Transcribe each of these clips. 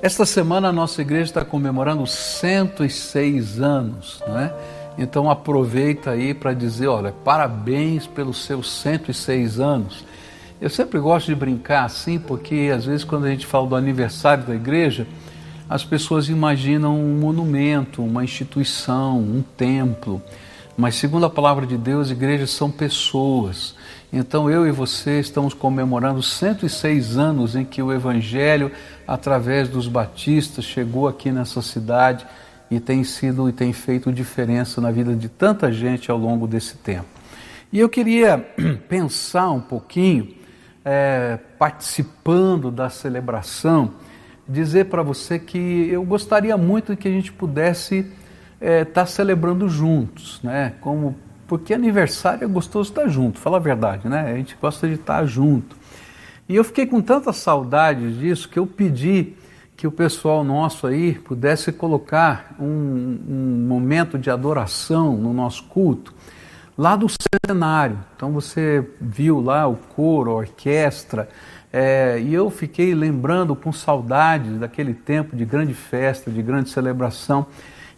Esta semana a nossa igreja está comemorando 106 anos, né? Então aproveita aí para dizer, olha, parabéns pelos seus 106 anos. Eu sempre gosto de brincar assim, porque às vezes quando a gente fala do aniversário da igreja, as pessoas imaginam um monumento, uma instituição, um templo. Mas segundo a palavra de Deus, igrejas são pessoas. Então eu e você estamos comemorando 106 anos em que o evangelho através dos batistas chegou aqui nessa cidade e tem sido e tem feito diferença na vida de tanta gente ao longo desse tempo. E eu queria pensar um pouquinho, é, participando da celebração, dizer para você que eu gostaria muito que a gente pudesse estar é, tá celebrando juntos, né? Como porque aniversário é gostoso estar junto, fala a verdade, né? A gente gosta de estar junto. E eu fiquei com tanta saudade disso que eu pedi que o pessoal nosso aí pudesse colocar um, um momento de adoração no nosso culto lá do cenário. Então você viu lá o coro, a orquestra, é, e eu fiquei lembrando com saudades daquele tempo de grande festa, de grande celebração,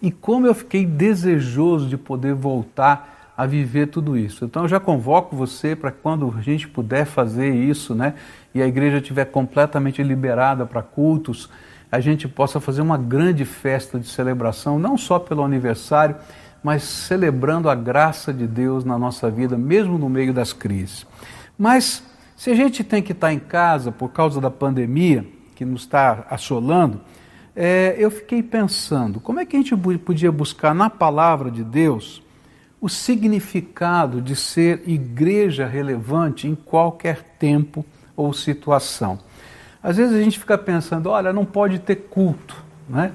e como eu fiquei desejoso de poder voltar a viver tudo isso. Então eu já convoco você para quando a gente puder fazer isso, né, e a igreja estiver completamente liberada para cultos, a gente possa fazer uma grande festa de celebração, não só pelo aniversário, mas celebrando a graça de Deus na nossa vida, mesmo no meio das crises. Mas se a gente tem que estar em casa por causa da pandemia que nos está assolando, é, eu fiquei pensando, como é que a gente podia buscar na palavra de Deus o significado de ser igreja relevante em qualquer tempo ou situação. Às vezes a gente fica pensando, olha, não pode ter culto, né?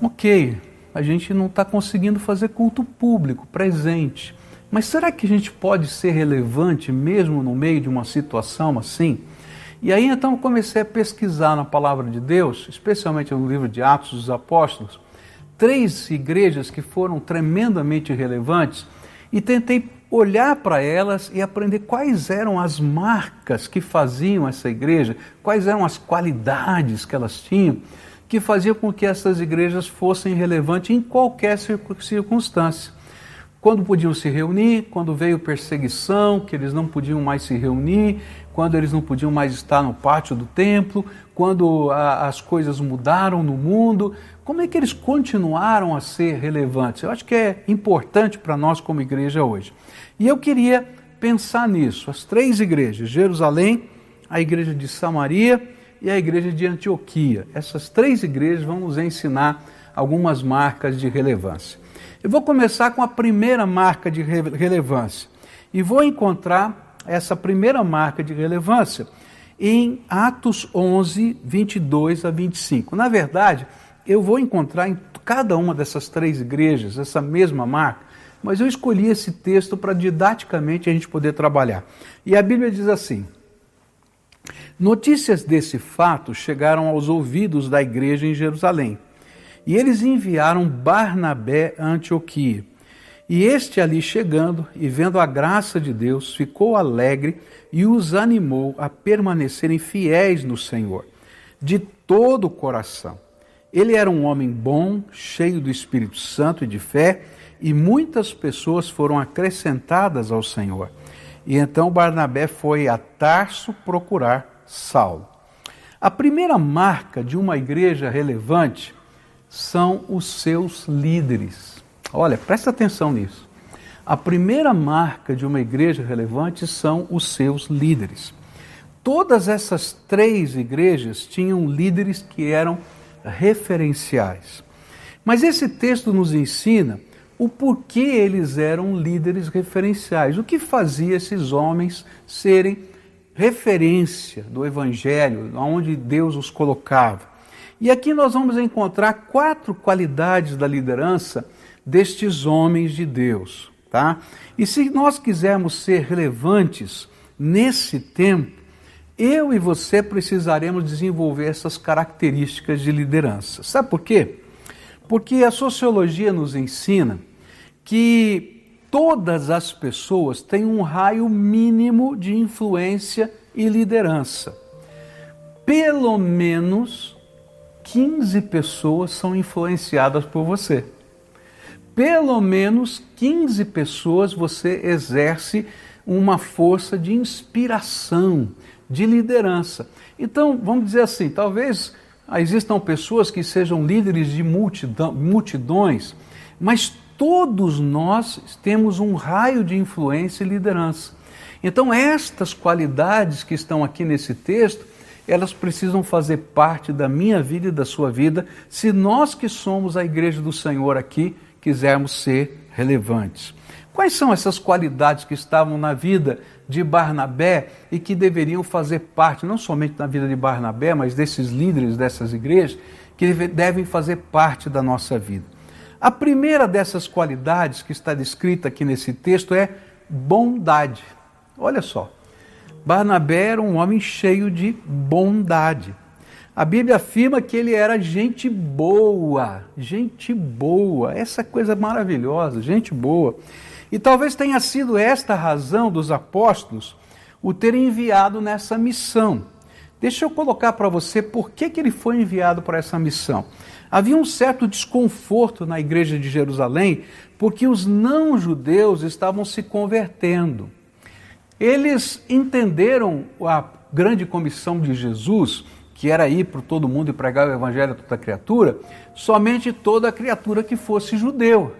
Ok, a gente não está conseguindo fazer culto público, presente. Mas será que a gente pode ser relevante mesmo no meio de uma situação assim? E aí então eu comecei a pesquisar na palavra de Deus, especialmente no livro de Atos dos Apóstolos, três igrejas que foram tremendamente relevantes e tentei olhar para elas e aprender quais eram as marcas que faziam essa igreja, quais eram as qualidades que elas tinham, que faziam com que essas igrejas fossem relevantes em qualquer circunstância. Quando podiam se reunir, quando veio perseguição, que eles não podiam mais se reunir, quando eles não podiam mais estar no pátio do templo, quando a, as coisas mudaram no mundo, como é que eles continuaram a ser relevantes? Eu acho que é importante para nós como igreja hoje. E eu queria pensar nisso, as três igrejas, Jerusalém, a igreja de Samaria e a igreja de Antioquia. Essas três igrejas vão nos ensinar algumas marcas de relevância. Eu vou começar com a primeira marca de relevância e vou encontrar essa primeira marca de relevância em Atos 11, 22 a 25. Na verdade, eu vou encontrar em cada uma dessas três igrejas essa mesma marca, mas eu escolhi esse texto para didaticamente a gente poder trabalhar. E a Bíblia diz assim: Notícias desse fato chegaram aos ouvidos da igreja em Jerusalém e eles enviaram Barnabé a Antioquia. E este ali chegando e vendo a graça de Deus, ficou alegre e os animou a permanecerem fiéis no Senhor, de todo o coração. Ele era um homem bom, cheio do Espírito Santo e de fé, e muitas pessoas foram acrescentadas ao Senhor. E então Barnabé foi a Tarso procurar Saulo. A primeira marca de uma igreja relevante são os seus líderes. Olha, presta atenção nisso. A primeira marca de uma igreja relevante são os seus líderes. Todas essas três igrejas tinham líderes que eram referenciais. Mas esse texto nos ensina o porquê eles eram líderes referenciais, o que fazia esses homens serem referência do evangelho, onde Deus os colocava. E aqui nós vamos encontrar quatro qualidades da liderança destes homens de Deus, tá? E se nós quisermos ser relevantes nesse tempo, eu e você precisaremos desenvolver essas características de liderança. Sabe por quê? Porque a sociologia nos ensina que todas as pessoas têm um raio mínimo de influência e liderança. Pelo menos 15 pessoas são influenciadas por você. Pelo menos 15 pessoas você exerce uma força de inspiração, de liderança. Então, vamos dizer assim, talvez existam pessoas que sejam líderes de multidões, mas todos nós temos um raio de influência e liderança. Então, estas qualidades que estão aqui nesse texto, elas precisam fazer parte da minha vida e da sua vida, se nós que somos a igreja do Senhor aqui quisermos ser relevantes. Quais são essas qualidades que estavam na vida de Barnabé e que deveriam fazer parte, não somente da vida de Barnabé, mas desses líderes dessas igrejas, que devem fazer parte da nossa vida? A primeira dessas qualidades que está descrita aqui nesse texto é bondade. Olha só, Barnabé era um homem cheio de bondade. A Bíblia afirma que ele era gente boa, gente boa, essa coisa maravilhosa, gente boa. E talvez tenha sido esta a razão dos apóstolos o terem enviado nessa missão. Deixa eu colocar para você por que, que ele foi enviado para essa missão. Havia um certo desconforto na igreja de Jerusalém, porque os não-judeus estavam se convertendo. Eles entenderam a grande comissão de Jesus, que era ir para todo mundo e pregar o evangelho a toda criatura, somente toda criatura que fosse judeu,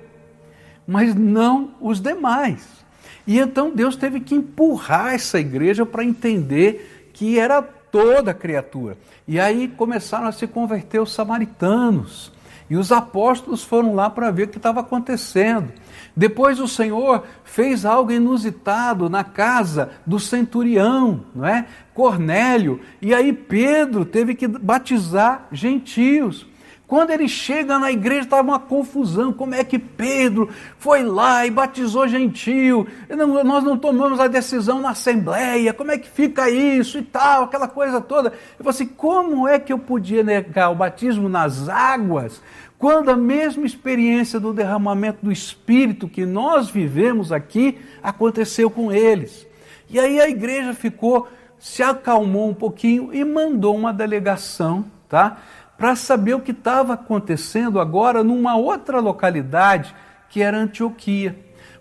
mas não os demais. E então Deus teve que empurrar essa igreja para entender que era toda criatura. E aí começaram a se converter os samaritanos. E os apóstolos foram lá para ver o que estava acontecendo. Depois o Senhor fez algo inusitado na casa do centurião, não é? Cornélio. E aí Pedro teve que batizar gentios. Quando ele chega na igreja, estava uma confusão. Como é que Pedro foi lá e batizou gentio? Não, nós não tomamos a decisão na assembleia. Como é que fica isso e tal, aquela coisa toda? Eu falei assim: como é que eu podia negar o batismo nas águas quando a mesma experiência do derramamento do Espírito que nós vivemos aqui aconteceu com eles? E aí a igreja ficou, se acalmou um pouquinho e mandou uma delegação, tá? Para saber o que estava acontecendo agora numa outra localidade que era Antioquia.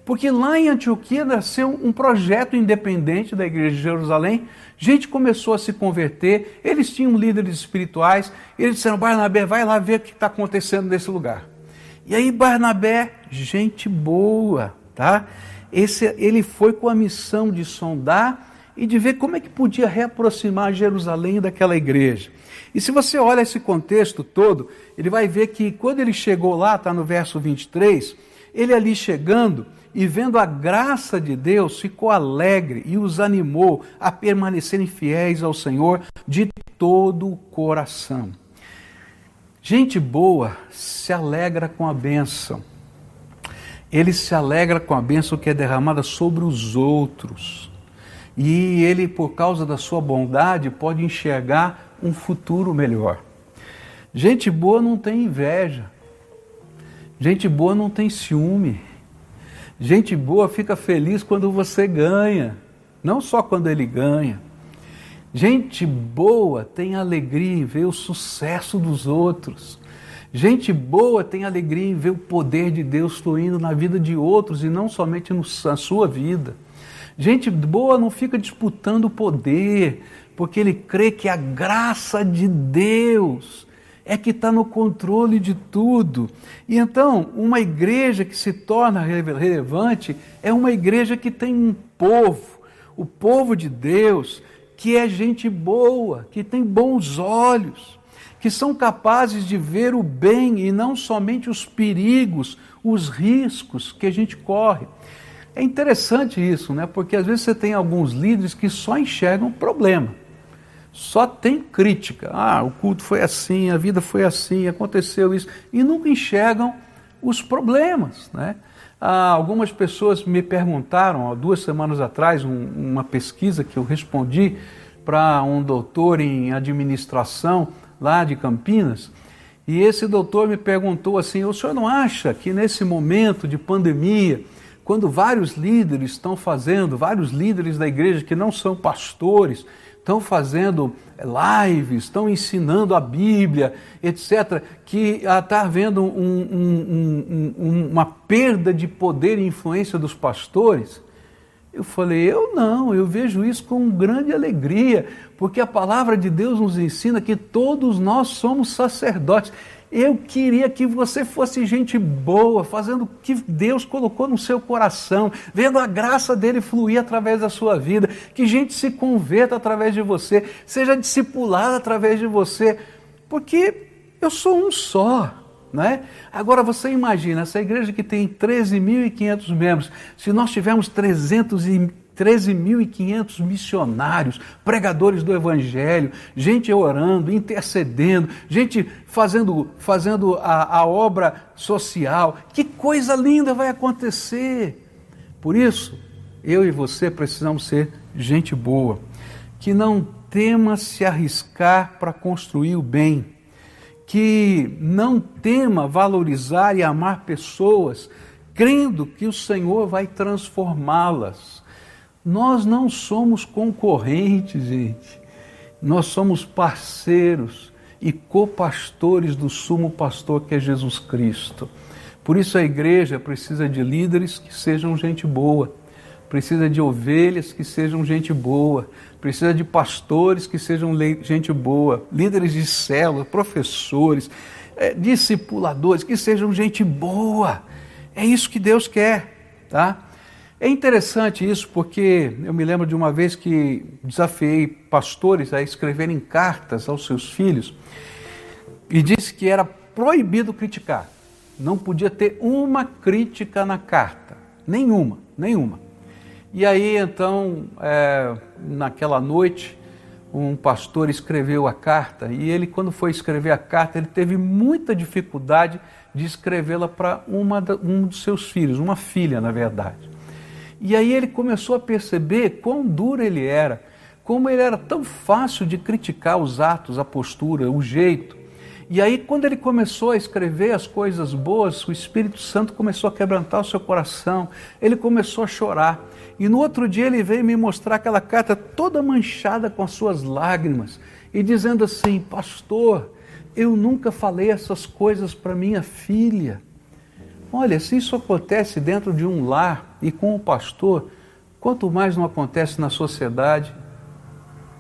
Porque lá em Antioquia nasceu um projeto independente da igreja de Jerusalém, gente começou a se converter, eles tinham líderes espirituais, eles disseram: Barnabé, vai lá ver o que está acontecendo nesse lugar. E aí, Barnabé, gente boa, tá? Esse, ele foi com a missão de sondar e de ver como é que podia reaproximar Jerusalém daquela igreja. E se você olha esse contexto todo, ele vai ver que quando ele chegou lá, está no verso 23, ele ali chegando e vendo a graça de Deus, ficou alegre e os animou a permanecerem fiéis ao Senhor de todo o coração. Gente boa se alegra com a bênção. Ele se alegra com a bênção que é derramada sobre os outros. E ele, por causa da sua bondade, pode enxergar um futuro melhor. Gente boa não tem inveja. Gente boa não tem ciúme. Gente boa fica feliz quando você ganha, não só quando ele ganha. Gente boa tem alegria em ver o sucesso dos outros. Gente boa tem alegria em ver o poder de Deus fluindo na vida de outros e não somente na sua vida. Gente boa não fica disputando poder, porque ele crê que a graça de Deus é que está no controle de tudo. E então, uma igreja que se torna relevante é uma igreja que tem um povo, o povo de Deus, que é gente boa, que tem bons olhos, que são capazes de ver o bem e não somente os perigos, os riscos que a gente corre. É interessante isso, né? Porque às vezes você tem alguns líderes que só enxergam problema só tem crítica. Ah, o culto foi assim, a vida foi assim, aconteceu isso. E nunca enxergam os problemas. Né? Ah, algumas pessoas me perguntaram, duas semanas atrás, um, uma pesquisa que eu respondi para um doutor em administração lá de Campinas. E esse doutor me perguntou assim: o senhor não acha que nesse momento de pandemia, quando vários líderes estão fazendo, vários líderes da igreja que não são pastores, estão fazendo lives, estão ensinando a Bíblia, etc., que está havendo um, um, um, uma perda de poder e influência dos pastores. Eu falei, eu não, eu vejo isso com grande alegria, porque a palavra de Deus nos ensina que todos nós somos sacerdotes. Eu queria que você fosse gente boa, fazendo o que Deus colocou no seu coração, vendo a graça dele fluir através da sua vida, que gente se converta através de você, seja discipulada através de você, porque eu sou um só. Né? Agora você imagina, essa igreja que tem 13.500 membros, se nós tivermos 300 e 13.500 missionários, pregadores do Evangelho, gente orando, intercedendo, gente fazendo, fazendo a, a obra social. Que coisa linda vai acontecer! Por isso, eu e você precisamos ser gente boa, que não tema se arriscar para construir o bem, que não tema valorizar e amar pessoas, crendo que o Senhor vai transformá-las nós não somos concorrentes, gente. Nós somos parceiros e copastores do sumo pastor que é Jesus Cristo. Por isso a igreja precisa de líderes que sejam gente boa, precisa de ovelhas que sejam gente boa, precisa de pastores que sejam gente boa, líderes de célula, professores, é, discipuladores que sejam gente boa. É isso que Deus quer, tá? É interessante isso porque eu me lembro de uma vez que desafiei pastores a escreverem cartas aos seus filhos e disse que era proibido criticar. Não podia ter uma crítica na carta. Nenhuma, nenhuma. E aí então, é, naquela noite, um pastor escreveu a carta e ele, quando foi escrever a carta, ele teve muita dificuldade de escrevê-la para um dos seus filhos, uma filha, na verdade. E aí ele começou a perceber quão duro ele era, como ele era tão fácil de criticar os atos, a postura, o jeito. E aí, quando ele começou a escrever as coisas boas, o Espírito Santo começou a quebrantar o seu coração, ele começou a chorar. E no outro dia ele veio me mostrar aquela carta toda manchada com as suas lágrimas e dizendo assim: Pastor, eu nunca falei essas coisas para minha filha. Olha, se isso acontece dentro de um lar e com o pastor, quanto mais não acontece na sociedade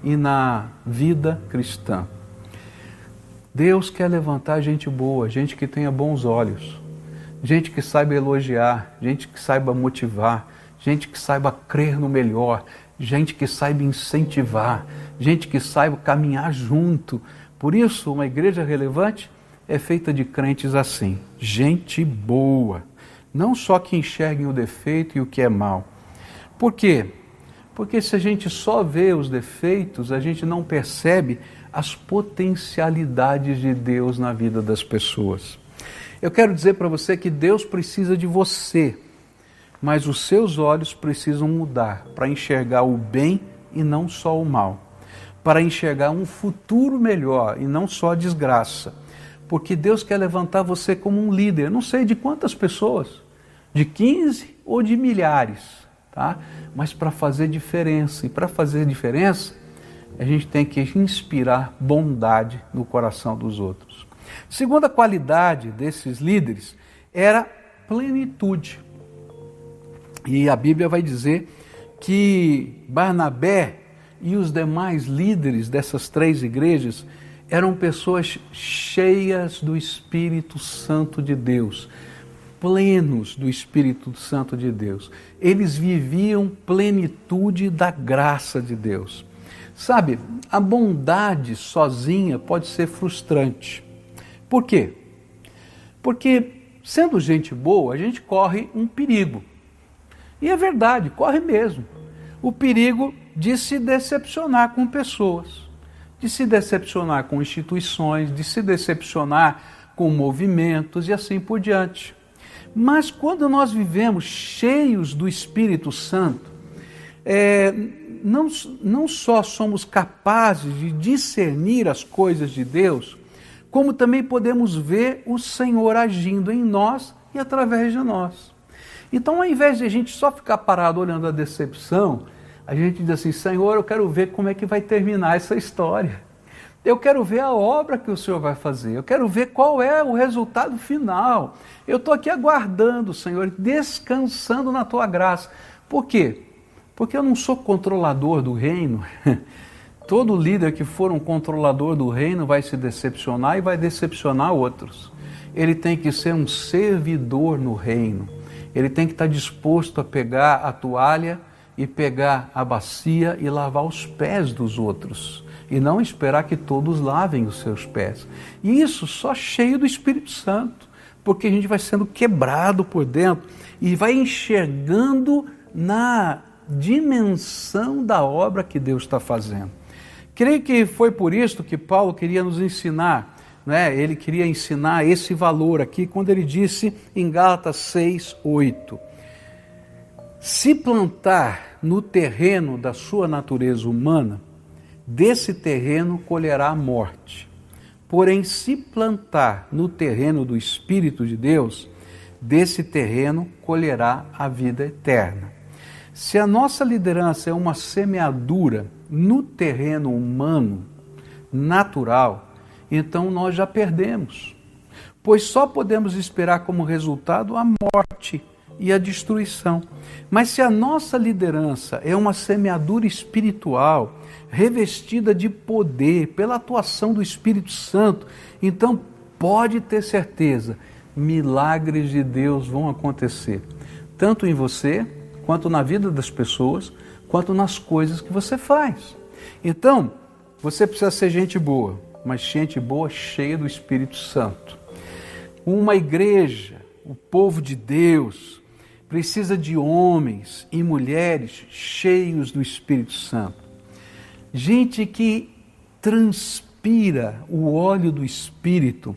e na vida cristã. Deus quer levantar gente boa, gente que tenha bons olhos, gente que saiba elogiar, gente que saiba motivar, gente que saiba crer no melhor, gente que saiba incentivar, gente que saiba caminhar junto. Por isso, uma igreja relevante é feita de crentes assim, gente boa, não só que enxerguem o defeito e o que é mal. Por quê? Porque se a gente só vê os defeitos, a gente não percebe as potencialidades de Deus na vida das pessoas. Eu quero dizer para você que Deus precisa de você, mas os seus olhos precisam mudar para enxergar o bem e não só o mal, para enxergar um futuro melhor e não só a desgraça porque Deus quer levantar você como um líder. Não sei de quantas pessoas, de 15 ou de milhares, tá? Mas para fazer diferença. E para fazer diferença, a gente tem que inspirar bondade no coração dos outros. Segunda qualidade desses líderes era plenitude. E a Bíblia vai dizer que Barnabé e os demais líderes dessas três igrejas eram pessoas cheias do Espírito Santo de Deus, plenos do Espírito Santo de Deus. Eles viviam plenitude da graça de Deus. Sabe, a bondade sozinha pode ser frustrante. Por quê? Porque, sendo gente boa, a gente corre um perigo. E é verdade, corre mesmo. O perigo de se decepcionar com pessoas de se decepcionar com instituições, de se decepcionar com movimentos e assim por diante. Mas quando nós vivemos cheios do Espírito Santo, é, não, não só somos capazes de discernir as coisas de Deus, como também podemos ver o Senhor agindo em nós e através de nós. Então, ao invés de a gente só ficar parado olhando a decepção, a gente diz assim: Senhor, eu quero ver como é que vai terminar essa história. Eu quero ver a obra que o Senhor vai fazer. Eu quero ver qual é o resultado final. Eu estou aqui aguardando, Senhor, descansando na tua graça. Por quê? Porque eu não sou controlador do reino. Todo líder que for um controlador do reino vai se decepcionar e vai decepcionar outros. Ele tem que ser um servidor no reino. Ele tem que estar disposto a pegar a toalha e pegar a bacia e lavar os pés dos outros e não esperar que todos lavem os seus pés. E isso só cheio do Espírito Santo, porque a gente vai sendo quebrado por dentro e vai enxergando na dimensão da obra que Deus está fazendo. Creio que foi por isso que Paulo queria nos ensinar, né? ele queria ensinar esse valor aqui, quando ele disse em Gálatas 6, 8: Se plantar no terreno da sua natureza humana, desse terreno colherá a morte. Porém, se plantar no terreno do Espírito de Deus, desse terreno colherá a vida eterna. Se a nossa liderança é uma semeadura no terreno humano, natural, então nós já perdemos. Pois só podemos esperar como resultado a morte e a destruição. Mas se a nossa liderança é uma semeadura espiritual, revestida de poder pela atuação do Espírito Santo, então pode ter certeza, milagres de Deus vão acontecer, tanto em você, quanto na vida das pessoas, quanto nas coisas que você faz. Então, você precisa ser gente boa, mas gente boa cheia do Espírito Santo. Uma igreja, o povo de Deus, precisa de homens e mulheres cheios do Espírito Santo gente que transpira o óleo do Espírito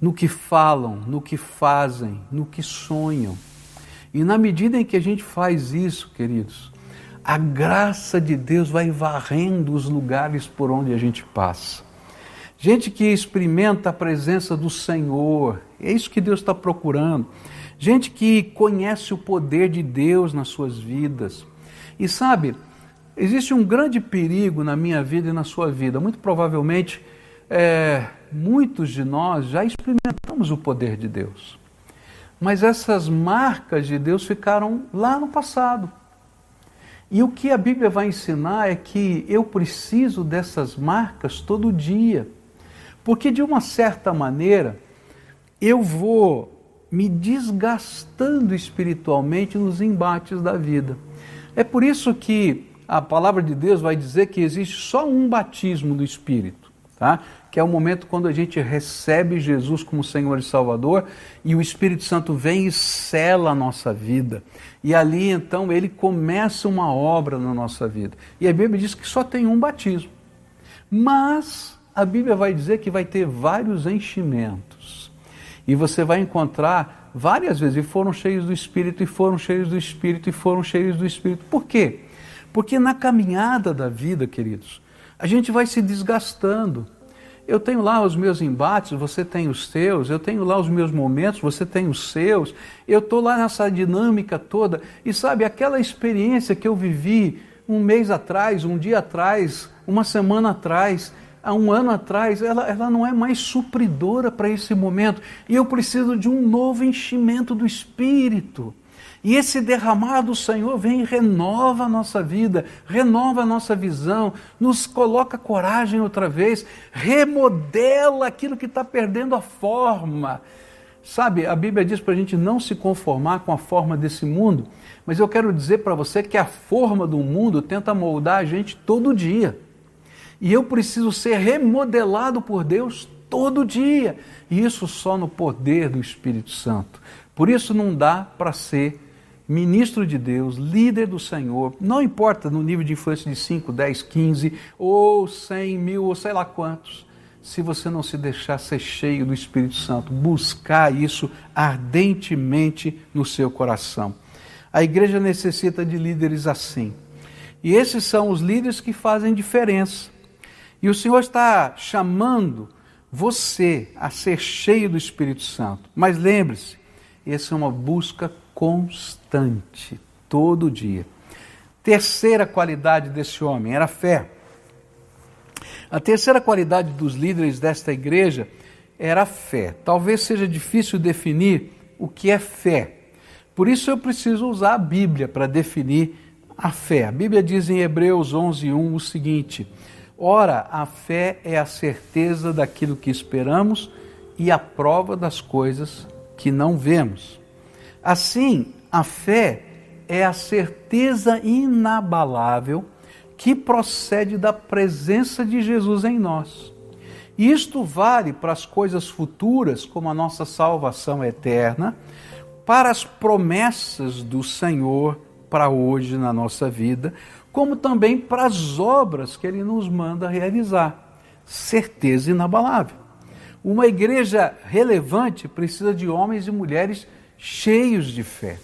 no que falam, no que fazem, no que sonham. E na medida em que a gente faz isso, queridos, a graça de Deus vai varrendo os lugares por onde a gente passa. Gente que experimenta a presença do Senhor, é isso que Deus está procurando. Gente que conhece o poder de Deus nas suas vidas. E sabe, Existe um grande perigo na minha vida e na sua vida. Muito provavelmente, é, muitos de nós já experimentamos o poder de Deus. Mas essas marcas de Deus ficaram lá no passado. E o que a Bíblia vai ensinar é que eu preciso dessas marcas todo dia. Porque, de uma certa maneira, eu vou me desgastando espiritualmente nos embates da vida. É por isso que a palavra de Deus vai dizer que existe só um batismo do Espírito, tá? que é o momento quando a gente recebe Jesus como Senhor e Salvador e o Espírito Santo vem e sela a nossa vida. E ali então ele começa uma obra na nossa vida. E a Bíblia diz que só tem um batismo. Mas a Bíblia vai dizer que vai ter vários enchimentos. E você vai encontrar várias vezes, e foram cheios do Espírito, e foram cheios do Espírito, e foram cheios do Espírito. Por quê? Porque na caminhada da vida, queridos, a gente vai se desgastando. Eu tenho lá os meus embates, você tem os seus, eu tenho lá os meus momentos, você tem os seus, eu estou lá nessa dinâmica toda. E sabe, aquela experiência que eu vivi um mês atrás, um dia atrás, uma semana atrás, há um ano atrás, ela, ela não é mais supridora para esse momento. E eu preciso de um novo enchimento do Espírito. E esse derramar do Senhor vem e renova a nossa vida, renova a nossa visão, nos coloca coragem outra vez, remodela aquilo que está perdendo a forma. Sabe, a Bíblia diz para a gente não se conformar com a forma desse mundo, mas eu quero dizer para você que a forma do mundo tenta moldar a gente todo dia. E eu preciso ser remodelado por Deus todo dia. E isso só no poder do Espírito Santo. Por isso não dá para ser ministro de Deus, líder do Senhor, não importa no nível de influência de 5, 10, 15 ou 100 mil ou sei lá quantos, se você não se deixar ser cheio do Espírito Santo, buscar isso ardentemente no seu coração. A igreja necessita de líderes assim. E esses são os líderes que fazem diferença. E o Senhor está chamando você a ser cheio do Espírito Santo. Mas lembre-se, essa é uma busca constante, todo dia. Terceira qualidade desse homem era a fé. A terceira qualidade dos líderes desta igreja era a fé. Talvez seja difícil definir o que é fé. Por isso eu preciso usar a Bíblia para definir a fé. A Bíblia diz em Hebreus 11:1 o seguinte: Ora, a fé é a certeza daquilo que esperamos e a prova das coisas que não vemos. Assim, a fé é a certeza inabalável que procede da presença de Jesus em nós. Isto vale para as coisas futuras, como a nossa salvação eterna, para as promessas do Senhor para hoje na nossa vida, como também para as obras que Ele nos manda realizar. Certeza inabalável. Uma igreja relevante precisa de homens e mulheres cheios de fé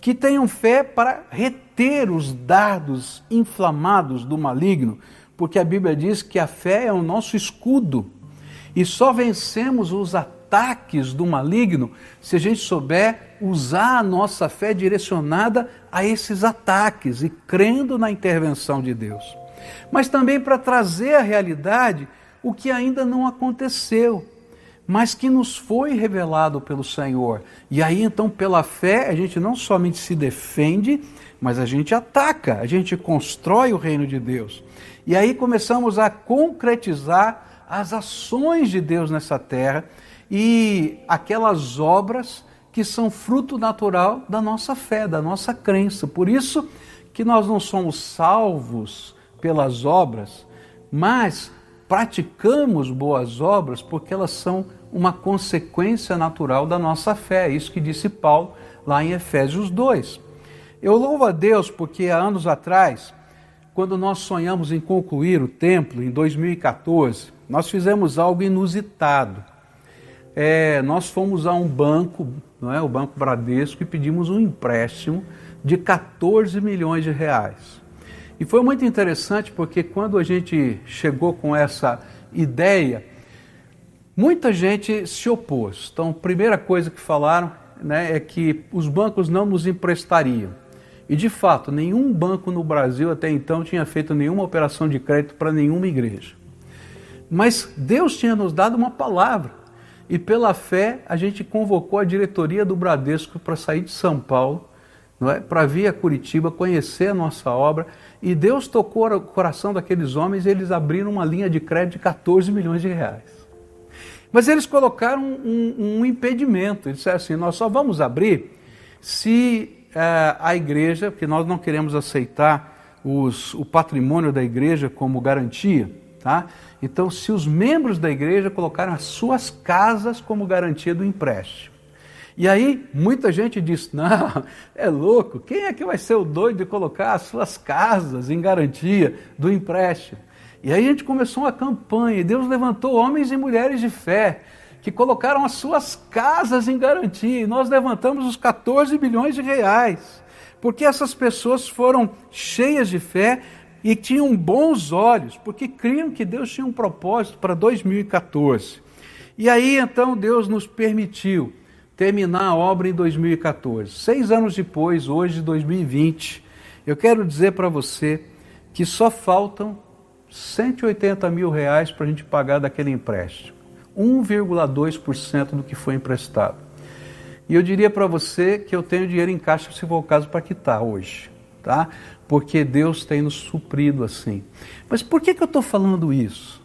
que tenham fé para reter os dardos inflamados do maligno, porque a Bíblia diz que a fé é o nosso escudo e só vencemos os ataques do maligno se a gente souber usar a nossa fé direcionada a esses ataques e crendo na intervenção de Deus. Mas também para trazer à realidade o que ainda não aconteceu mas que nos foi revelado pelo Senhor. E aí então, pela fé, a gente não somente se defende, mas a gente ataca, a gente constrói o reino de Deus. E aí começamos a concretizar as ações de Deus nessa terra e aquelas obras que são fruto natural da nossa fé, da nossa crença. Por isso que nós não somos salvos pelas obras, mas praticamos boas obras porque elas são uma consequência natural da nossa fé. É isso que disse Paulo lá em Efésios 2. Eu louvo a Deus porque há anos atrás, quando nós sonhamos em concluir o templo, em 2014, nós fizemos algo inusitado. É, nós fomos a um banco, não é, o Banco Bradesco, e pedimos um empréstimo de 14 milhões de reais. E foi muito interessante porque quando a gente chegou com essa ideia, Muita gente se opôs. Então, a primeira coisa que falaram né, é que os bancos não nos emprestariam. E de fato, nenhum banco no Brasil até então tinha feito nenhuma operação de crédito para nenhuma igreja. Mas Deus tinha nos dado uma palavra. E pela fé, a gente convocou a diretoria do Bradesco para sair de São Paulo, não é? para vir a Curitiba, conhecer a nossa obra. E Deus tocou o coração daqueles homens e eles abriram uma linha de crédito de 14 milhões de reais. Mas eles colocaram um, um impedimento. Eles disseram assim: nós só vamos abrir se uh, a igreja, porque nós não queremos aceitar os, o patrimônio da igreja como garantia. Tá? Então, se os membros da igreja colocaram as suas casas como garantia do empréstimo. E aí, muita gente diz: não, é louco, quem é que vai ser o doido de colocar as suas casas em garantia do empréstimo? E aí a gente começou uma campanha, e Deus levantou homens e mulheres de fé que colocaram as suas casas em garantia, e nós levantamos os 14 bilhões de reais, porque essas pessoas foram cheias de fé e tinham bons olhos, porque criam que Deus tinha um propósito para 2014. E aí então Deus nos permitiu terminar a obra em 2014. Seis anos depois, hoje, 2020, eu quero dizer para você que só faltam 180 mil reais para a gente pagar daquele empréstimo. 1,2% do que foi emprestado. E eu diria para você que eu tenho dinheiro em caixa, se for o caso, para quitar hoje, tá? Porque Deus tem nos suprido assim. Mas por que, que eu estou falando isso?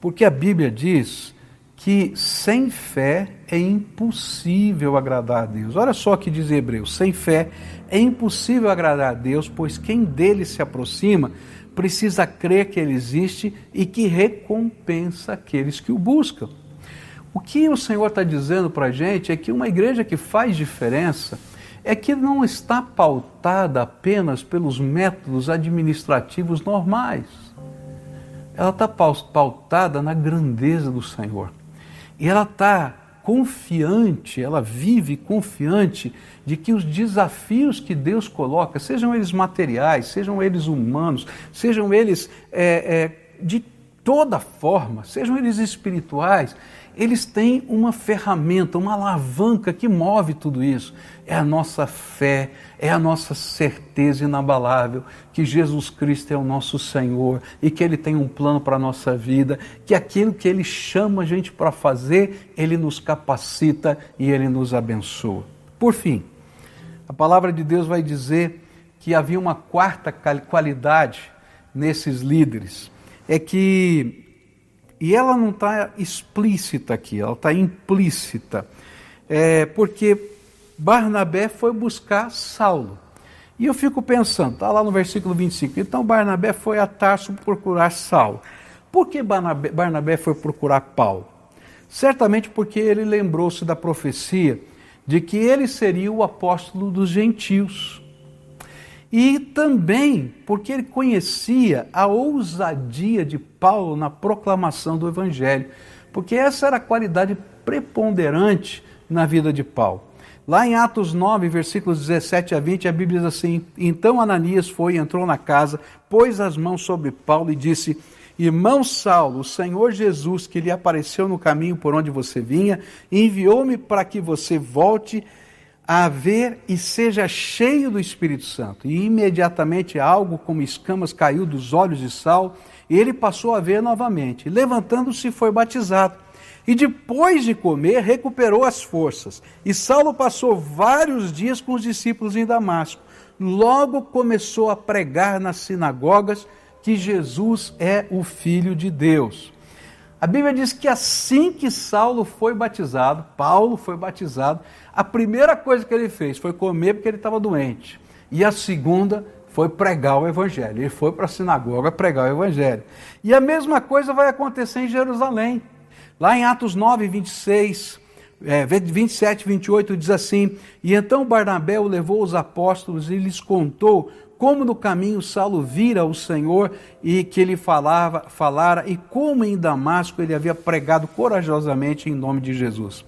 Porque a Bíblia diz que sem fé é impossível agradar a Deus. Olha só o que diz Hebreus: sem fé é impossível agradar a Deus, pois quem dele se aproxima precisa crer que ele existe e que recompensa aqueles que o buscam. O que o Senhor está dizendo para a gente é que uma igreja que faz diferença é que não está pautada apenas pelos métodos administrativos normais. Ela está pautada na grandeza do Senhor. E ela está confiante, ela vive confiante de que os desafios que Deus coloca, sejam eles materiais, sejam eles humanos, sejam eles é, é, de toda forma, sejam eles espirituais, eles têm uma ferramenta, uma alavanca que move tudo isso. É a nossa fé, é a nossa certeza inabalável que Jesus Cristo é o nosso Senhor e que Ele tem um plano para a nossa vida, que aquilo que Ele chama a gente para fazer, Ele nos capacita e Ele nos abençoa. Por fim, a palavra de Deus vai dizer que havia uma quarta qualidade nesses líderes, é que e ela não está explícita aqui, ela está implícita. É, porque Barnabé foi buscar Saulo. E eu fico pensando, está lá no versículo 25, então Barnabé foi a Tarso procurar Saulo. Por que Barnabé, Barnabé foi procurar Paulo? Certamente porque ele lembrou-se da profecia de que ele seria o apóstolo dos gentios e também porque ele conhecia a ousadia de Paulo na proclamação do Evangelho, porque essa era a qualidade preponderante na vida de Paulo. Lá em Atos 9, versículos 17 a 20, a Bíblia diz assim: Então Ananias foi, entrou na casa, pôs as mãos sobre Paulo e disse: Irmão Saulo, o Senhor Jesus, que lhe apareceu no caminho por onde você vinha, enviou-me para que você volte a ver e seja cheio do Espírito Santo. E imediatamente algo como escamas caiu dos olhos de Saulo, e ele passou a ver novamente. Levantando-se, foi batizado. E depois de comer, recuperou as forças. E Saulo passou vários dias com os discípulos em Damasco. Logo começou a pregar nas sinagogas que Jesus é o Filho de Deus. A Bíblia diz que assim que Saulo foi batizado, Paulo foi batizado, a primeira coisa que ele fez foi comer porque ele estava doente. E a segunda foi pregar o Evangelho. Ele foi para a sinagoga pregar o Evangelho. E a mesma coisa vai acontecer em Jerusalém. Lá em Atos 9, 26, é, 27, 28 diz assim: E então Barnabé levou os apóstolos e lhes contou como no caminho Saulo vira o Senhor e que ele falava, falara, e como em Damasco ele havia pregado corajosamente em nome de Jesus.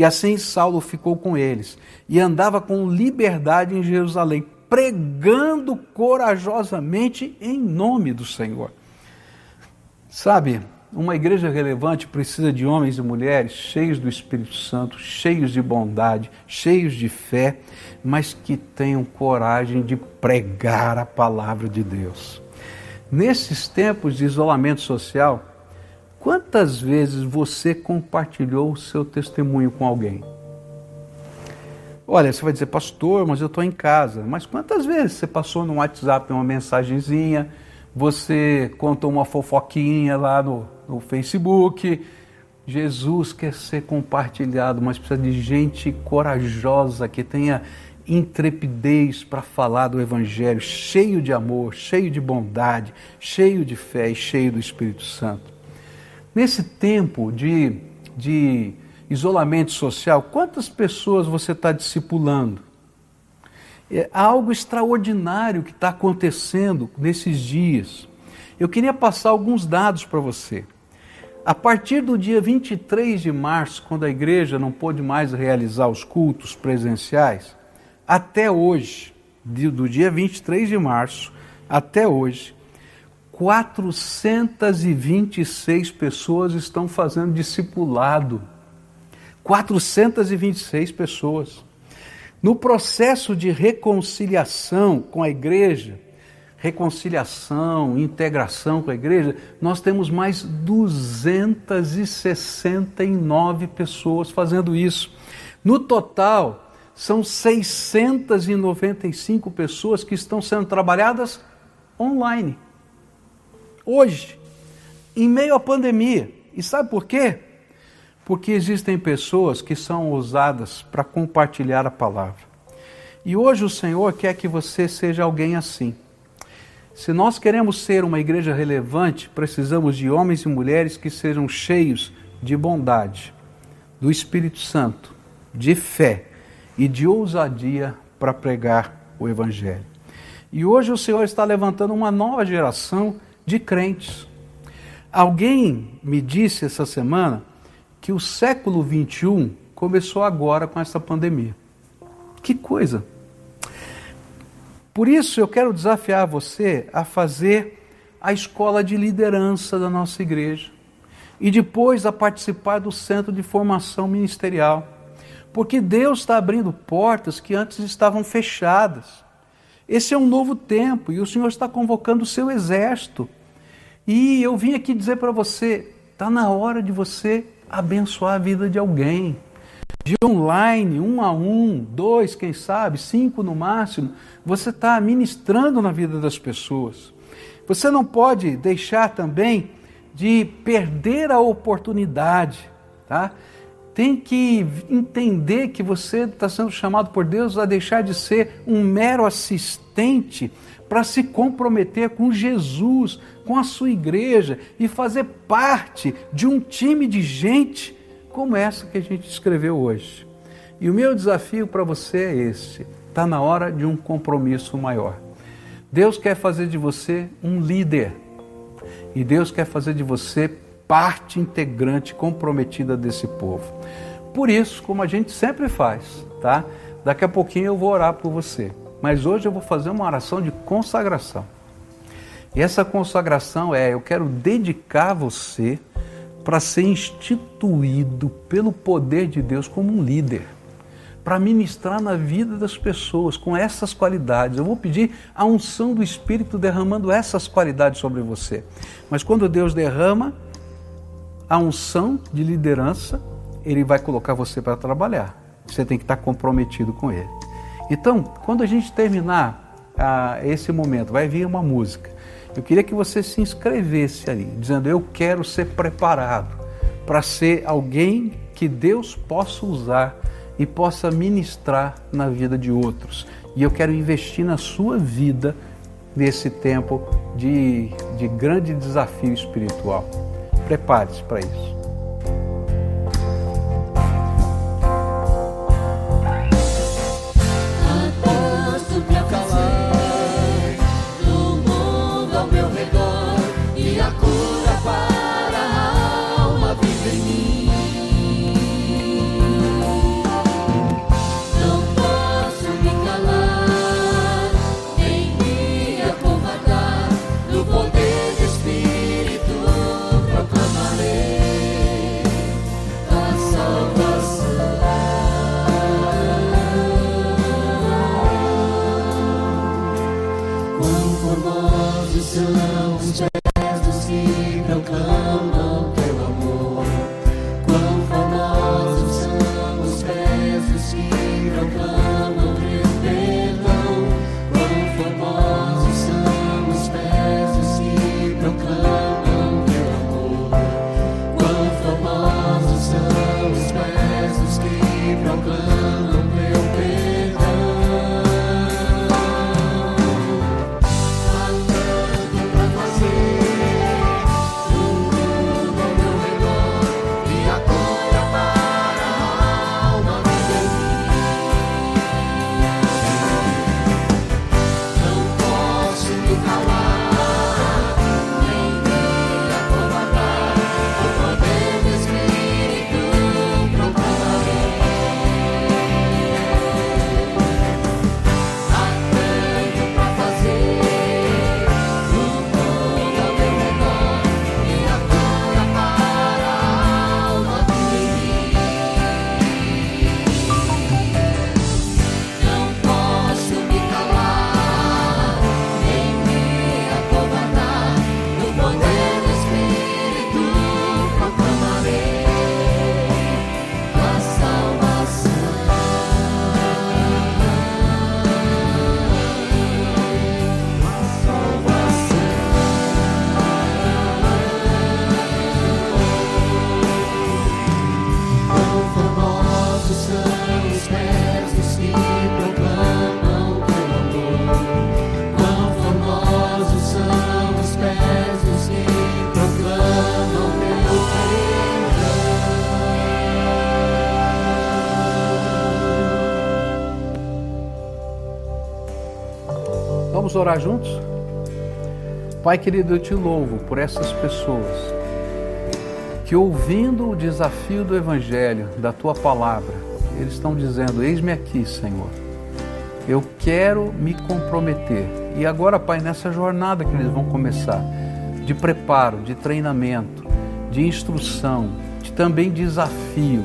E assim Saulo ficou com eles e andava com liberdade em Jerusalém, pregando corajosamente em nome do Senhor. Sabe, uma igreja relevante precisa de homens e mulheres cheios do Espírito Santo, cheios de bondade, cheios de fé, mas que tenham coragem de pregar a palavra de Deus. Nesses tempos de isolamento social, quantas vezes você compartilhou o seu testemunho com alguém? Olha, você vai dizer, pastor, mas eu estou em casa. Mas quantas vezes você passou no WhatsApp uma mensagenzinha, você contou uma fofoquinha lá no, no Facebook. Jesus quer ser compartilhado, mas precisa de gente corajosa que tenha intrepidez para falar do Evangelho, cheio de amor, cheio de bondade, cheio de fé e cheio do Espírito Santo. Nesse tempo de, de isolamento social, quantas pessoas você está discipulando? É algo extraordinário que está acontecendo nesses dias. Eu queria passar alguns dados para você. A partir do dia 23 de março, quando a igreja não pôde mais realizar os cultos presenciais, até hoje, do dia 23 de março até hoje, 426 pessoas estão fazendo discipulado. 426 pessoas. No processo de reconciliação com a igreja, reconciliação, integração com a igreja, nós temos mais 269 pessoas fazendo isso. No total, são 695 pessoas que estão sendo trabalhadas online. Hoje, em meio à pandemia. E sabe por quê? Porque existem pessoas que são ousadas para compartilhar a palavra. E hoje o Senhor quer que você seja alguém assim se nós queremos ser uma igreja relevante, precisamos de homens e mulheres que sejam cheios de bondade, do Espírito Santo, de fé e de ousadia para pregar o Evangelho. E hoje o Senhor está levantando uma nova geração de crentes. Alguém me disse essa semana que o século 21 começou agora com essa pandemia. Que coisa! Por isso eu quero desafiar você a fazer a escola de liderança da nossa igreja e depois a participar do centro de formação ministerial. Porque Deus está abrindo portas que antes estavam fechadas. Esse é um novo tempo e o Senhor está convocando o seu exército. E eu vim aqui dizer para você: está na hora de você abençoar a vida de alguém. De online, um a um, dois, quem sabe, cinco no máximo, você está ministrando na vida das pessoas. Você não pode deixar também de perder a oportunidade, tá? Tem que entender que você está sendo chamado por Deus a deixar de ser um mero assistente para se comprometer com Jesus, com a sua igreja e fazer parte de um time de gente como essa que a gente escreveu hoje. E o meu desafio para você é esse: está na hora de um compromisso maior. Deus quer fazer de você um líder e Deus quer fazer de você parte integrante, comprometida desse povo. Por isso, como a gente sempre faz, tá? Daqui a pouquinho eu vou orar por você, mas hoje eu vou fazer uma oração de consagração. E essa consagração é: eu quero dedicar você para ser instituído pelo poder de Deus como um líder para ministrar na vida das pessoas com essas qualidades. Eu vou pedir a unção do Espírito derramando essas qualidades sobre você. Mas quando Deus derrama a unção de liderança, Ele vai colocar você para trabalhar. Você tem que estar comprometido com Ele. Então, quando a gente terminar ah, esse momento, vai vir uma música. Eu queria que você se inscrevesse ali, dizendo: Eu quero ser preparado para ser alguém que Deus possa usar e possa ministrar na vida de outros. E eu quero investir na sua vida nesse tempo de, de grande desafio espiritual. Prepare-se para isso. Orar juntos? Pai querido, eu te louvo por essas pessoas que, ouvindo o desafio do Evangelho, da tua palavra, eles estão dizendo: Eis-me aqui, Senhor. Eu quero me comprometer. E agora, Pai, nessa jornada que eles vão começar, de preparo, de treinamento, de instrução, de também desafio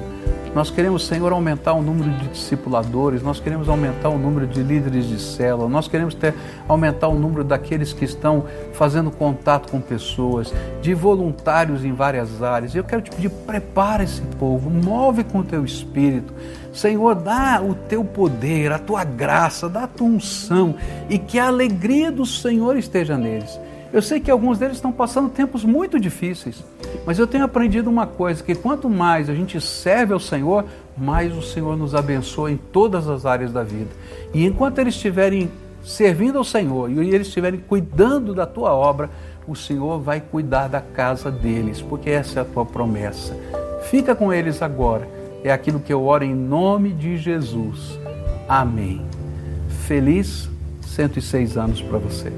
nós queremos, Senhor, aumentar o número de discipuladores, nós queremos aumentar o número de líderes de célula, nós queremos ter, aumentar o número daqueles que estão fazendo contato com pessoas, de voluntários em várias áreas. Eu quero te pedir, prepara esse povo, move com o teu espírito. Senhor, dá o teu poder, a tua graça, dá a tua unção e que a alegria do Senhor esteja neles. Eu sei que alguns deles estão passando tempos muito difíceis, mas eu tenho aprendido uma coisa: que quanto mais a gente serve ao Senhor, mais o Senhor nos abençoa em todas as áreas da vida. E enquanto eles estiverem servindo ao Senhor e eles estiverem cuidando da tua obra, o Senhor vai cuidar da casa deles, porque essa é a tua promessa. Fica com eles agora. É aquilo que eu oro em nome de Jesus. Amém. Feliz 106 anos para você.